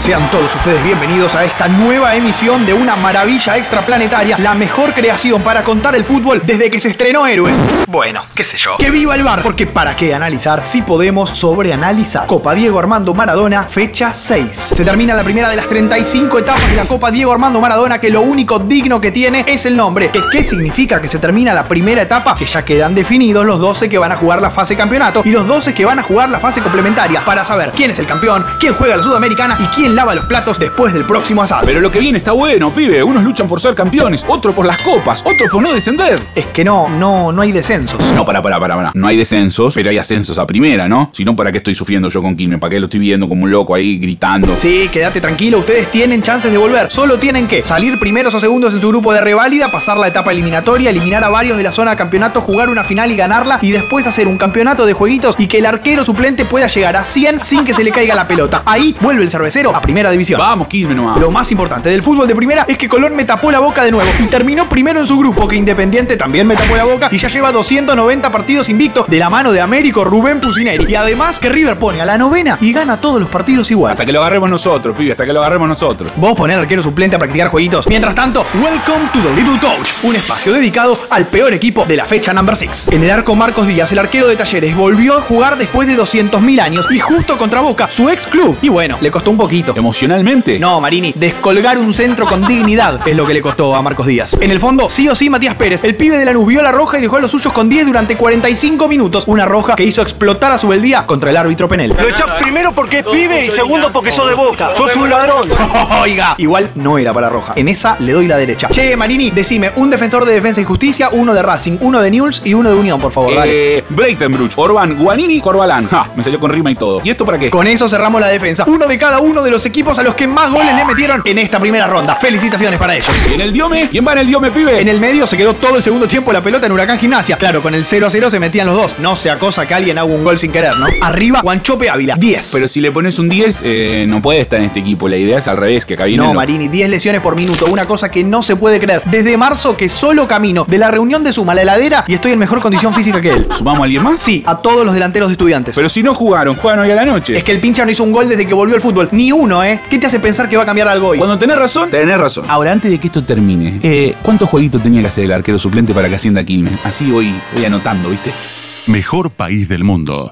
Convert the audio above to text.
Sean todos ustedes bienvenidos a esta nueva emisión de una maravilla extraplanetaria, la mejor creación para contar el fútbol desde que se estrenó Héroes. Bueno, qué sé yo. Que viva el bar, porque para qué analizar si podemos sobreanalizar. Copa Diego Armando Maradona, fecha 6. Se termina la primera de las 35 etapas de la Copa Diego Armando Maradona, que lo único digno que tiene es el nombre. ¿Qué, qué significa que se termina la primera etapa? Que ya quedan definidos los 12 que van a jugar la fase campeonato y los 12 que van a jugar la fase complementaria para saber quién es el campeón, quién juega la Sudamericana y quién lava los platos después del próximo asado. Pero lo que viene está bueno, pibe. Unos luchan por ser campeones, otros por las copas, otros por no descender. Es que no, no, no hay descensos. No, para, para, para, para. No hay descensos, pero hay ascensos a primera, ¿no? Si no, ¿para qué estoy sufriendo yo con Quilmes? ¿Para qué lo estoy viendo como un loco ahí gritando? Sí, quédate tranquilo, ustedes tienen chances de volver. Solo tienen que salir primeros o segundos en su grupo de reválida, pasar la etapa eliminatoria, eliminar a varios de la zona de campeonato, jugar una final y ganarla, y después hacer un campeonato de jueguitos y que el arquero suplente pueda llegar a 100 sin que se le caiga la pelota. Ahí vuelve el cervecero a primera división. Vamos, Quilmes nomás. Lo más importante del fútbol de primera es que Colón me tapó la boca de nuevo y terminó primero en su grupo, que Independiente también me tapó la boca y ya lleva 290 partidos invictos de la mano de Américo Rubén Pusineri. Y además que River pone a la novena y gana todos los partidos igual. Hasta que lo agarremos nosotros, pibe, hasta que lo agarremos nosotros. Vos ponés al arquero suplente a practicar jueguitos. Mientras tanto, welcome to the Little Coach, un espacio dedicado al peor equipo de la fecha number 6. En el arco Marcos Díaz, el arquero de Talleres, volvió a jugar después de 200.000 años y justo contra Boca, su ex club. Y bueno, le costó un poquito. ¿Emocionalmente? No, Marini, descolgar un centro con dignidad es lo que le costó a Marcos Díaz. En el fondo, sí o sí, Matías Pérez, el pibe de la vio la roja y dejó a los suyos con 10 durante 45 minutos. Una roja que hizo explotar a su beldía contra el árbitro Penel. Lo echás primero porque es pibe y segundo porque sos de boca. Sos un ladrón. Oiga, igual no era para roja. En esa le doy la derecha. Che, Marini, decime, un defensor de defensa y justicia, uno de Racing, uno de Newell's y uno de Unión, por favor, dale. Eh, Breitenbruch, Orban, Guanini, Corbalán. Ja, me salió con rima y todo. ¿Y esto para qué? Con eso cerramos la defensa. Uno de cada uno de los equipos a los que más goles le metieron en esta primera ronda. Felicitaciones para ellos. ¿Y en el Diome? ¿Quién va en el Diome, pibe? En el medio se quedó todo el segundo tiempo la pelota en Huracán Gimnasia. Claro, con el 0 a 0 se metían los dos. No sea cosa que alguien haga un gol sin querer, ¿no? Arriba, Guanchope Ávila, 10. Pero si le pones un 10, eh, no puede estar en este equipo. La idea es al revés, que acá viene. No, Marini, 10 lesiones por minuto. Una cosa que no se puede creer. Desde marzo que solo camino de la reunión de Suma a la heladera y estoy en mejor condición física que él. ¿Sumamos a alguien más? Sí, a todos los delanteros de estudiantes. Pero si no jugaron, juegan hoy a la noche. es que el pincha no hizo un gol desde que volvió al fútbol. Ni uno, ¿eh? ¿Qué te hace pensar que va a cambiar algo hoy? Cuando tenés razón, tenés razón. Ahora, antes de que esto termine, eh, ¿cuántos jueguitos tenía que hacer el arquero suplente para que ascienda a Quilmes? Así voy, voy anotando, ¿viste? Mejor país del mundo.